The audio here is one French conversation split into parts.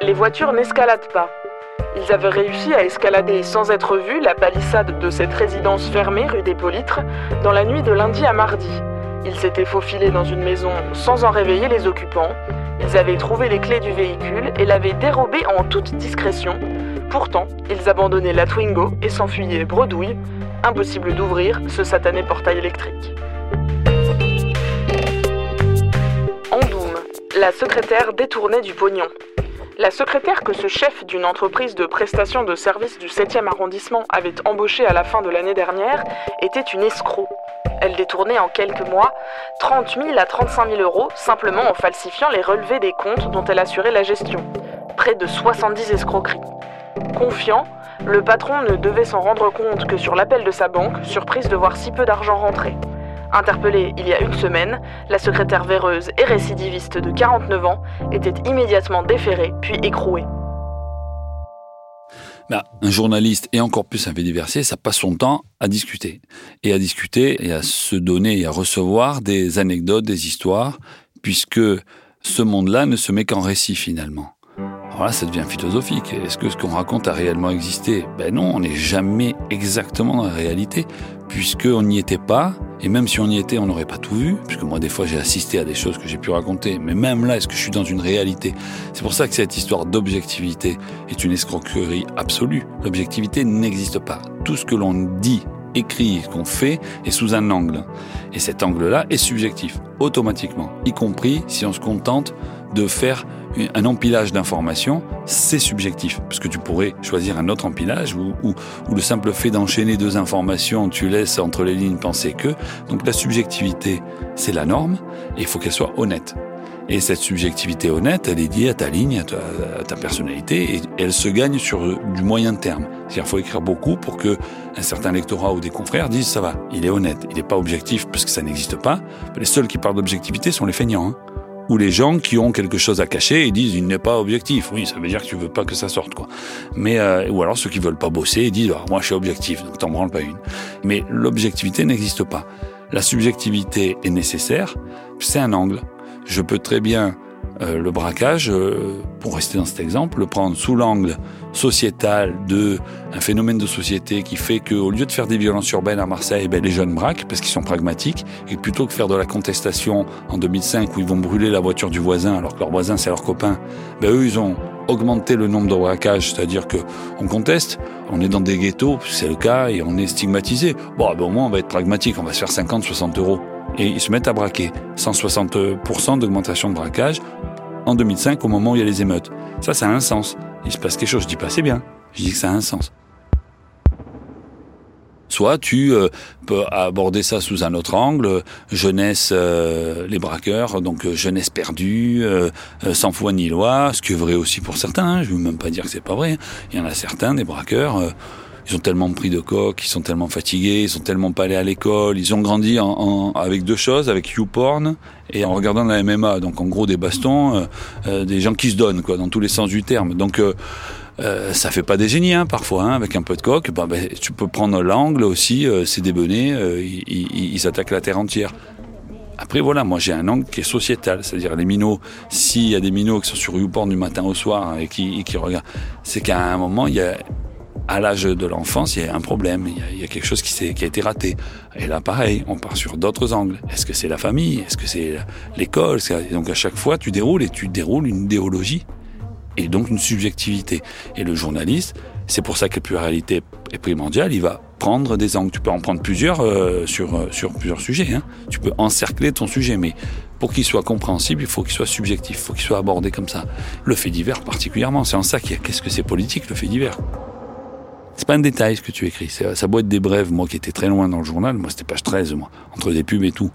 Les voitures n'escaladent pas. Ils avaient réussi à escalader sans être vus la palissade de cette résidence fermée rue des Politres dans la nuit de lundi à mardi. Ils s'étaient faufilés dans une maison sans en réveiller les occupants. Ils avaient trouvé les clés du véhicule et l'avaient dérobé en toute discrétion. Pourtant, ils abandonnaient la Twingo et s'enfuyaient bredouille. Impossible d'ouvrir ce satané portail électrique. La secrétaire détournait du pognon. La secrétaire que ce chef d'une entreprise de prestation de services du 7e arrondissement avait embauchée à la fin de l'année dernière était une escroc. Elle détournait en quelques mois 30 000 à 35 000 euros simplement en falsifiant les relevés des comptes dont elle assurait la gestion. Près de 70 escroqueries. Confiant, le patron ne devait s'en rendre compte que sur l'appel de sa banque, surprise de voir si peu d'argent rentrer. Interpellée il y a une semaine, la secrétaire véreuse et récidiviste de 49 ans était immédiatement déférée puis écrouée. Bah, un journaliste et encore plus un fait diversier, ça passe son temps à discuter. Et à discuter et à se donner et à recevoir des anecdotes, des histoires, puisque ce monde-là ne se met qu'en récit finalement. Alors là, ça devient philosophique. Est-ce que ce qu'on raconte a réellement existé? Ben non, on n'est jamais exactement dans la réalité, puisqu'on n'y était pas, et même si on y était, on n'aurait pas tout vu, puisque moi, des fois, j'ai assisté à des choses que j'ai pu raconter. Mais même là, est-ce que je suis dans une réalité? C'est pour ça que cette histoire d'objectivité est une escroquerie absolue. L'objectivité n'existe pas. Tout ce que l'on dit, écrit, qu'on fait est sous un angle. Et cet angle-là est subjectif, automatiquement, y compris si on se contente de faire un empilage d'informations, c'est subjectif, parce que tu pourrais choisir un autre empilage ou, le simple fait d'enchaîner deux informations, tu laisses entre les lignes penser que. Donc la subjectivité, c'est la norme, et il faut qu'elle soit honnête. Et cette subjectivité honnête, elle est liée à ta ligne, à ta, personnalité, et elle se gagne sur du moyen terme. C'est-à-dire faut écrire beaucoup pour que un certain lectorat ou des confrères disent ça va, il est honnête, il n'est pas objectif parce que ça n'existe pas. Les seuls qui parlent d'objectivité sont les feignants. Hein ou les gens qui ont quelque chose à cacher et disent il n'est pas objectif. Oui, ça veut dire que tu veux pas que ça sorte quoi. Mais euh, ou alors ceux qui veulent pas bosser et disent ah, moi je suis objectif donc t'en branles pas une. Mais l'objectivité n'existe pas. La subjectivité est nécessaire. C'est un angle. Je peux très bien euh, le braquage, euh, pour rester dans cet exemple, le prendre sous l'angle sociétal de un phénomène de société qui fait qu'au lieu de faire des violences urbaines à Marseille, ben, les jeunes braquent parce qu'ils sont pragmatiques et plutôt que faire de la contestation en 2005 où ils vont brûler la voiture du voisin alors que leur voisin c'est leur copain, ben, eux ils ont augmenté le nombre de braquages, c'est-à-dire que on conteste, on est dans des ghettos, c'est le cas et on est stigmatisé. Bon, ben, au moins on va être pragmatique, on va se faire 50, 60 euros et ils se mettent à braquer. 160% d'augmentation de braquage en 2005 au moment où il y a les émeutes. Ça, ça a un sens. Il se passe quelque chose. Je dis pas c'est bien. Je dis que ça a un sens. Soit tu euh, peux aborder ça sous un autre angle, jeunesse, euh, les braqueurs, donc euh, jeunesse perdue, sans foi ni loi, ce qui est vrai aussi pour certains. Hein. je ne veux même pas dire que c'est pas vrai. Hein. Il y en a certains des braqueurs ils ont tellement pris de coq, ils sont tellement fatigués, ils sont tellement pas allés à l'école, ils ont grandi en, avec deux choses, avec YouPorn et en regardant la MMA. Donc en gros des bastons, euh, euh, des gens qui se donnent quoi, dans tous les sens du terme. Donc euh, euh, ça fait pas des génies hein, parfois, hein, avec un peu de coq. Bah, ben, tu peux prendre l'angle aussi, c'est des benets, ils, ils attaquent la terre entière. Après, voilà, moi j'ai un angle qui est sociétal, c'est-à-dire les minots, s'il y a des minots qui sont sur YouPorn du matin au soir et qui, et qui regardent, c'est qu'à un moment, il y a à l'âge de l'enfance, il y a un problème, il y a, quelque chose qui, qui, a été raté. Et là, pareil, on part sur d'autres angles. Est-ce que c'est la famille? Est-ce que c'est l'école? Donc à chaque fois, tu déroules et tu déroules une idéologie et donc une subjectivité. Et le journaliste, c'est pour ça que la pluralité est primordiale, il va prendre des angles. Tu peux en prendre plusieurs euh, sur, euh, sur plusieurs sujets. Hein. Tu peux encercler ton sujet, mais pour qu'il soit compréhensible, il faut qu'il soit subjectif, il faut qu'il soit abordé comme ça. Le fait divers particulièrement, c'est en ça y a qu'est-ce que c'est politique, le fait divers? C'est pas un détail ce que tu écris. Ça doit être des brèves. Moi qui étais très loin dans le journal, moi c'était page 13, moi, entre des pubs et tout.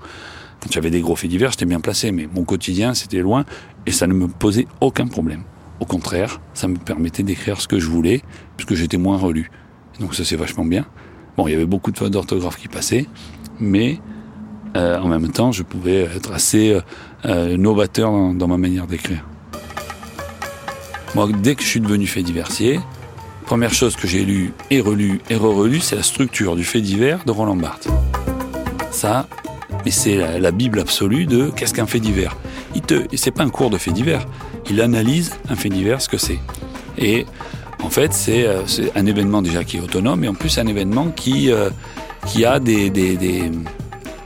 Quand j'avais des gros faits divers, j'étais bien placé, mais mon quotidien c'était loin et ça ne me posait aucun problème. Au contraire, ça me permettait d'écrire ce que je voulais, puisque j'étais moins relu. donc ça c'est vachement bien. Bon, il y avait beaucoup de fautes d'orthographe qui passaient, mais euh, en même temps, je pouvais être assez euh, euh, novateur dans, ma manière d'écrire. Moi, dès que je suis devenu fait diversier, première chose que j'ai lu et relu et re-relu, c'est la structure du fait divers de Roland Barthes. Ça, mais c'est la, bible absolue de qu'est-ce qu'un fait divers. Il te, c'est pas un cours de fait divers. Il analyse un fait divers, ce que c'est. Et en fait, c'est, un événement déjà qui est autonome, et en plus un événement qui, qui a des, des, des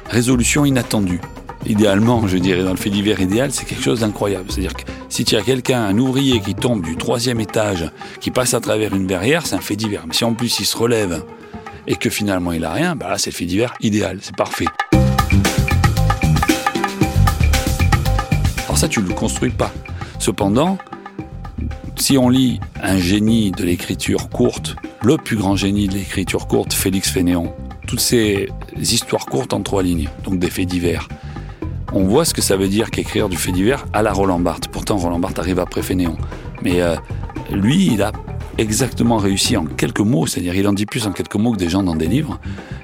résolutions inattendues idéalement, je dirais, dans le fait divers idéal, c'est quelque chose d'incroyable. C'est-à-dire que si tu as quelqu'un, un ouvrier qui tombe du troisième étage, qui passe à travers une barrière, c'est un fait divers. Mais si en plus il se relève et que finalement il a rien, bah là c'est le fait divers idéal, c'est parfait. Alors ça, tu ne le construis pas. Cependant, si on lit un génie de l'écriture courte, le plus grand génie de l'écriture courte, Félix Fénéon, toutes ces histoires courtes en trois lignes, donc des faits divers, on voit ce que ça veut dire qu'écrire du fait divers à la Roland Barthes. Roland Barthes arrive après Fénéon. Mais euh, lui, il a exactement réussi en quelques mots, c'est-à-dire il en dit plus en quelques mots que des gens dans des livres,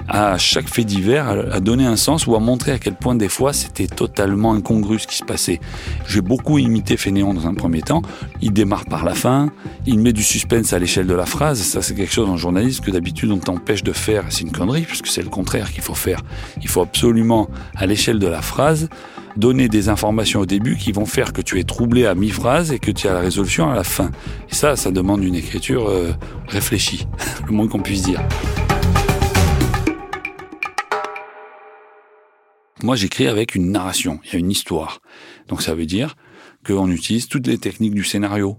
à chaque fait divers, à donner un sens ou à montrer à quel point des fois c'était totalement incongru ce qui se passait. J'ai beaucoup imité Fénéon dans un premier temps. Il démarre par la fin, il met du suspense à l'échelle de la phrase. Ça, c'est quelque chose en journalisme que d'habitude on t'empêche de faire. C'est une connerie, puisque c'est le contraire qu'il faut faire. Il faut absolument, à l'échelle de la phrase, donner des informations au début qui vont faire que tu es troublé à mi-phrase et que tu as la résolution à la fin. Et ça, ça demande une écriture euh, réfléchie, le moins qu'on puisse dire. Moi, j'écris avec une narration, il y a une histoire. Donc ça veut dire qu'on utilise toutes les techniques du scénario.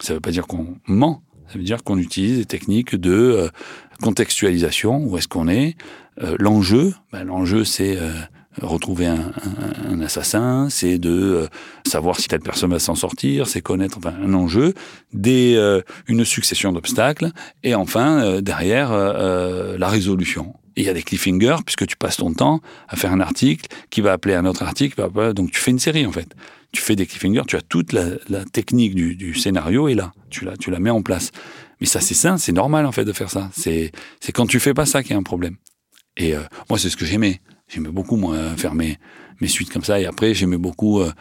Ça ne veut pas dire qu'on ment, ça veut dire qu'on utilise des techniques de euh, contextualisation, où est-ce qu'on est. Euh, l'enjeu, ben, l'enjeu c'est euh, retrouver un, assassin, c'est de savoir si telle personne va s'en sortir, c'est connaître enfin, un enjeu, des, une succession d'obstacles, et enfin, derrière, la résolution. Il y a des cliffhangers, puisque tu passes ton temps à faire un article qui va appeler un autre article. Donc tu fais une série, en fait. Tu fais des cliffhangers, tu as toute la, technique du, scénario et là, tu la, mets en place. Mais ça, c'est ça, c'est normal, en fait, de faire ça. C'est quand tu fais pas ça qu'il y a un problème. Et euh, moi, c'est ce que j'aimais. J'aimais beaucoup, moi, faire mes, mes suites comme ça. Et après, j'aimais beaucoup... Euh,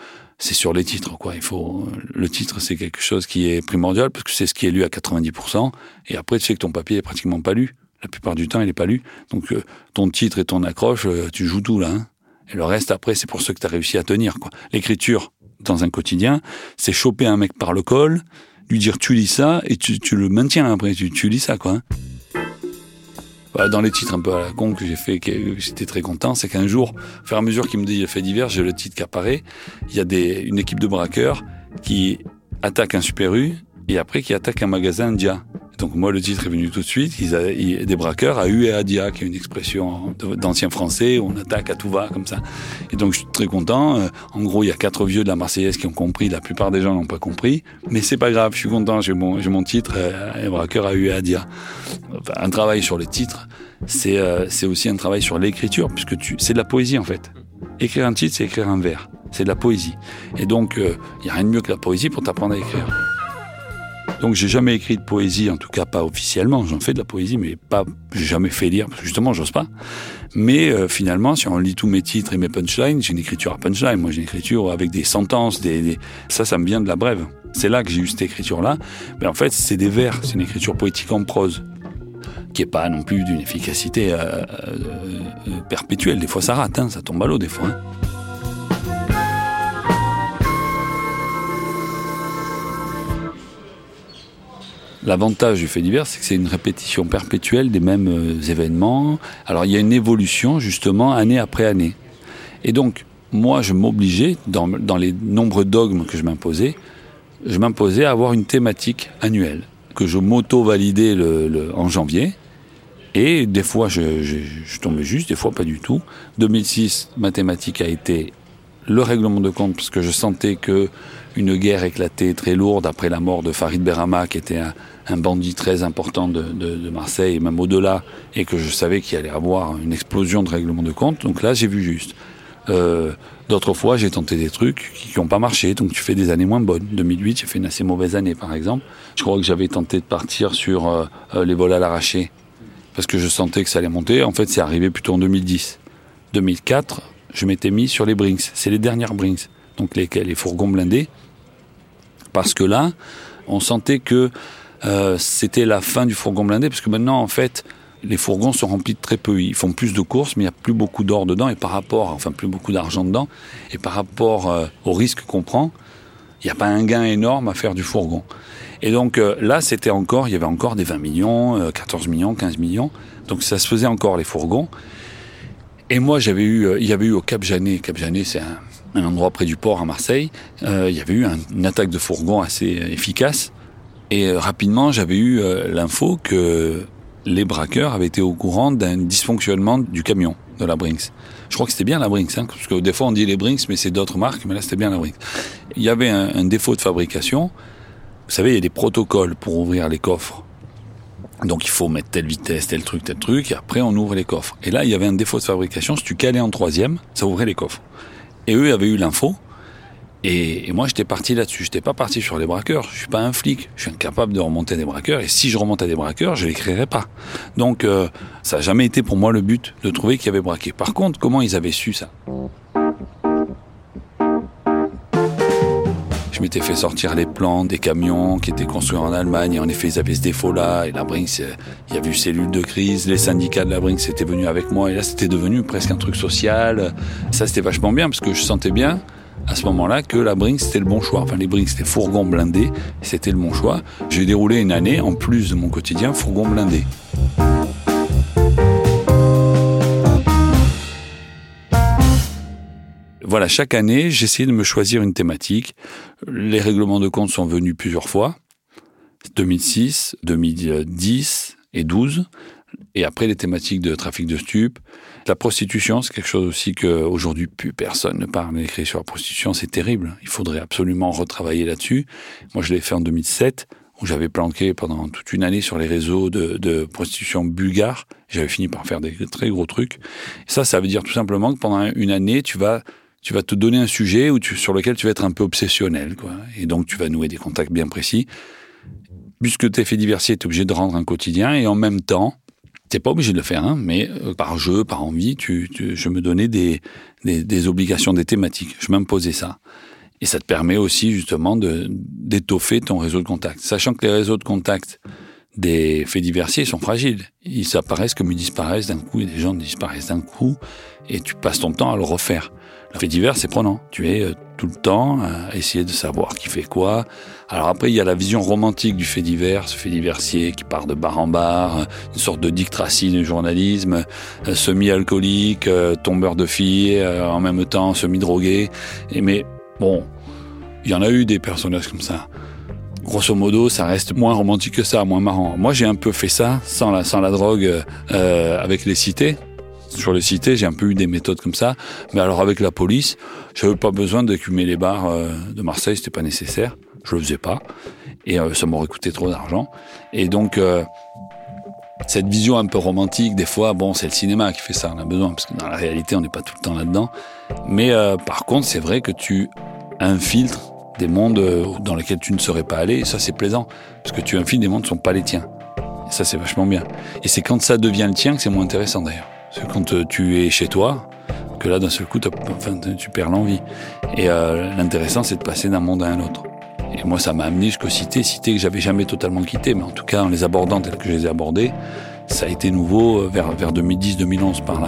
c'est sur les titres, quoi. Il faut, le titre, c'est quelque chose qui est primordial parce que c'est ce qui est lu à 90%. Et après, tu sais que ton papier est pratiquement pas lu. La plupart du temps, il n'est pas lu. Donc, euh, ton titre et ton accroche, euh, tu joues tout là. Hein. et le reste, après, c'est pour ceux que tu as réussi à tenir. quoi. L'écriture, dans un quotidien, c'est choper un mec par le col, lui dire tu lis ça, et tu, le maintiens après, tu, tu lis ça. quoi. Hein. dans les titres un peu à la con que j'ai fait, j'étais très content, c'est qu'un jour, au fur et à mesure qu'il me dit fait divers, j'ai le titre qui apparaît. Il y a des, une équipe de braqueurs qui attaque un Super U et après qui attaque un magasin Dia. Donc moi, le titre est venu tout de suite. Ils avaient, des braqueurs à U et à Dia, qui est une expression d'ancien français, on attaque à tout va, comme ça. Et donc je suis très content. Euh, en gros, il y a quatre vieux de la Marseillaise qui ont compris. La plupart des gens n'ont pas compris. Mais c'est pas grave, je suis content. J'ai mon, mon titre, euh, les braqueurs à U et à Dia. un travail sur le titre, c'est euh, aussi un travail sur l'écriture, puisque c'est de la poésie en fait. Écrire un titre, c'est écrire un vers. C'est de la poésie. Et donc, il n'y a rien de mieux que la poésie pour t'apprendre à écrire. Donc j'ai jamais écrit de poésie, en tout cas pas officiellement. J'en fais de la poésie, mais pas, j'ai jamais fait lire parce que justement j'ose pas. Mais euh, finalement, si on lit tous mes titres et mes punchlines, j'ai une écriture à punchline. Moi, j'ai une écriture avec des sentences, des, ça, ça me vient de la brève. C'est là que j'ai eu cette écriture-là. Mais en fait, c'est des vers, c'est une écriture poétique en prose qui est pas non plus d'une efficacité euh, euh, perpétuelle. Des fois, ça rate, hein, ça tombe à l'eau des fois. Hein. L'avantage du fait divers, c'est que c'est une répétition perpétuelle des mêmes euh, événements. Alors il y a une évolution justement année après année. Et donc, moi, je m'obligeais, dans, les nombreux dogmes que je m'imposais, je m'imposais à avoir une thématique annuelle, que je m'auto-validais le, en janvier. Et des fois, je, je, je, tombais juste, des fois pas du tout. 2006, ma thématique a été le règlement de compte, parce que je sentais que une guerre éclatait très lourde après la mort de Farid Berama, qui était un, bandit très important de, Marseille, et même au-delà, et que je savais qu'il allait avoir une explosion de règlement de compte. Donc là, j'ai vu juste. Euh, d'autres fois, j'ai tenté des trucs qui n'ont pas marché, donc tu fais des années moins bonnes. 2008, j'ai fait une assez mauvaise année, par exemple. Je crois que j'avais tenté de partir sur euh, euh, les vols à l'arraché, parce que je sentais que ça allait monter. En fait, c'est arrivé plutôt en 2010. 2004, je m'étais mis sur les Brinks. C'est les dernières Brinks, donc les fourgons blindés. Parce que là, on sentait que euh, c'était la fin du fourgon blindé, parce que maintenant, en fait, les fourgons sont remplis de très peu. Ils font plus de courses, mais il n'y a plus beaucoup d'or dedans, et par rapport, enfin, plus beaucoup d'argent dedans, et par rapport euh, au risque qu'on prend, il n'y a pas un gain énorme à faire du fourgon. Et donc euh, là, c'était encore, il y avait encore des 20 millions, 14 millions, 15 millions, donc ça se faisait encore les fourgons. Et moi, j'avais eu, il y avait eu au Cap Janet, Cap Janet, c'est un, un endroit près du port à Marseille, euh, il y avait eu une attaque de fourgon assez efficace. Et euh, rapidement, j'avais eu euh, l'info que les braqueurs avaient été au courant d'un dysfonctionnement du camion de la Brinks. Je crois que c'était bien la Brinks, hein, parce que des fois on dit les Brinks, mais c'est d'autres marques, mais là c'était bien la Brinks. Il y avait un, un défaut de fabrication. Vous savez, il y a des protocoles pour ouvrir les coffres. Donc il faut mettre telle vitesse, tel truc, tel truc, et après on ouvre les coffres. Et là, il y avait un défaut de fabrication. Si tu calais en troisième, ça ouvrait les coffres. Et eux avaient eu l'info. Et, moi, j'étais parti là-dessus. J'étais pas parti sur les braqueurs. Je suis pas un flic. Je suis incapable de remonter des braqueurs. Et si je remonte à des braqueurs, je les créerais pas. Donc, euh, ça n'a jamais été pour moi le but de trouver qu'il y avait braqué. Par contre, comment ils avaient su ça? M'étais fait sortir les plans des camions qui étaient construits en Allemagne. Et en effet, ils avaient ce défaut-là. Et la Brinks, euh, il y avait eu cellule de crise. Les syndicats de la Brinks étaient venus avec moi. Et là, c'était devenu presque un truc social. Ça, c'était vachement bien parce que je sentais bien à ce moment-là que la Brinks c'était le bon choix. Enfin, les Brinks c'était fourgon blindé, c'était le bon choix. J'ai déroulé une année, en plus de mon quotidien, fourgon blindé. Voilà, chaque année, j'essayais de me choisir une thématique. Les règlements de compte sont venus plusieurs fois. 2006, 2010 et 12. Et après, les thématiques de trafic de stupes. La prostitution, c'est quelque chose aussi qu'aujourd'hui, plus personne ne parle écrit sur la prostitution. C'est terrible. Il faudrait absolument retravailler là-dessus. Moi, je l'ai fait en 2007 où j'avais planqué pendant toute une année sur les réseaux de, prostitution bulgare. J'avais fini par faire des très gros trucs. Et ça, ça veut dire tout simplement que pendant une année, tu vas tu vas te donner un sujet où tu, sur lequel tu vas être un peu obsessionnel, quoi. Et donc, tu vas nouer des contacts bien précis. Puisque tu es fait diversifier, tu es obligé de rendre un quotidien et en même temps, t'es pas obligé de le faire, hein, mais euh, par jeu, par envie, tu, je me donnais des, des, des, obligations, des thématiques. Je m'imposais ça. Et ça te permet aussi, justement, d'étoffer ton réseau de contacts. Sachant que les réseaux de contacts des faits diversiers sont fragiles. Ils apparaissent comme ils disparaissent d'un coup et des gens disparaissent d'un coup et tu passes ton temps à le refaire. Le fait divers, c'est prenant. Tu es euh, tout le temps à essayer de savoir qui fait quoi. Alors après, il y a la vision romantique du fait divers, ce fait diversier qui part de bar en bar, une sorte de Dick Tracy du journalisme, euh, semi-alcoolique, euh, tombeur de filles, en même temps semi-drogué. Et mais bon, il y en a eu des personnages comme ça. Grosso modo, ça reste moins romantique que ça, moins marrant. Moi, j'ai un peu fait ça sans la, sans la drogue avec les cités sur les cités, j'ai un peu eu des méthodes comme ça. Mais alors avec la police, j'avais pas besoin d'écumer les bars euh, de Marseille, c'était pas nécessaire. Je le faisais pas. Et euh, ça m'aurait coûté trop d'argent. Et donc, euh, cette vision un peu romantique, des fois, bon, c'est le cinéma qui fait ça, on a besoin, parce que dans la réalité, on n'est pas tout le temps là-dedans. Mais par contre, c'est vrai que tu infiltres des mondes dans lesquels tu ne serais pas allé, et ça, c'est plaisant, parce que tu infiltres des mondes qui ne sont pas les tiens. Et ça, c'est vachement bien. Et c'est quand ça devient le tien que c'est moins intéressant, d'ailleurs. C'est quand euh, tu es chez toi que là, d'un seul coup, tu perds l'envie. Et euh, l'intéressant, c'est de passer d'un monde à un autre. Et moi, ça m'a amené jusqu'aux cités, cités que j'avais jamais totalement quittées, mais en tout cas, en les abordant telles que je les ai abordées, ça a été nouveau euh, vers, vers 2010-2011 par là.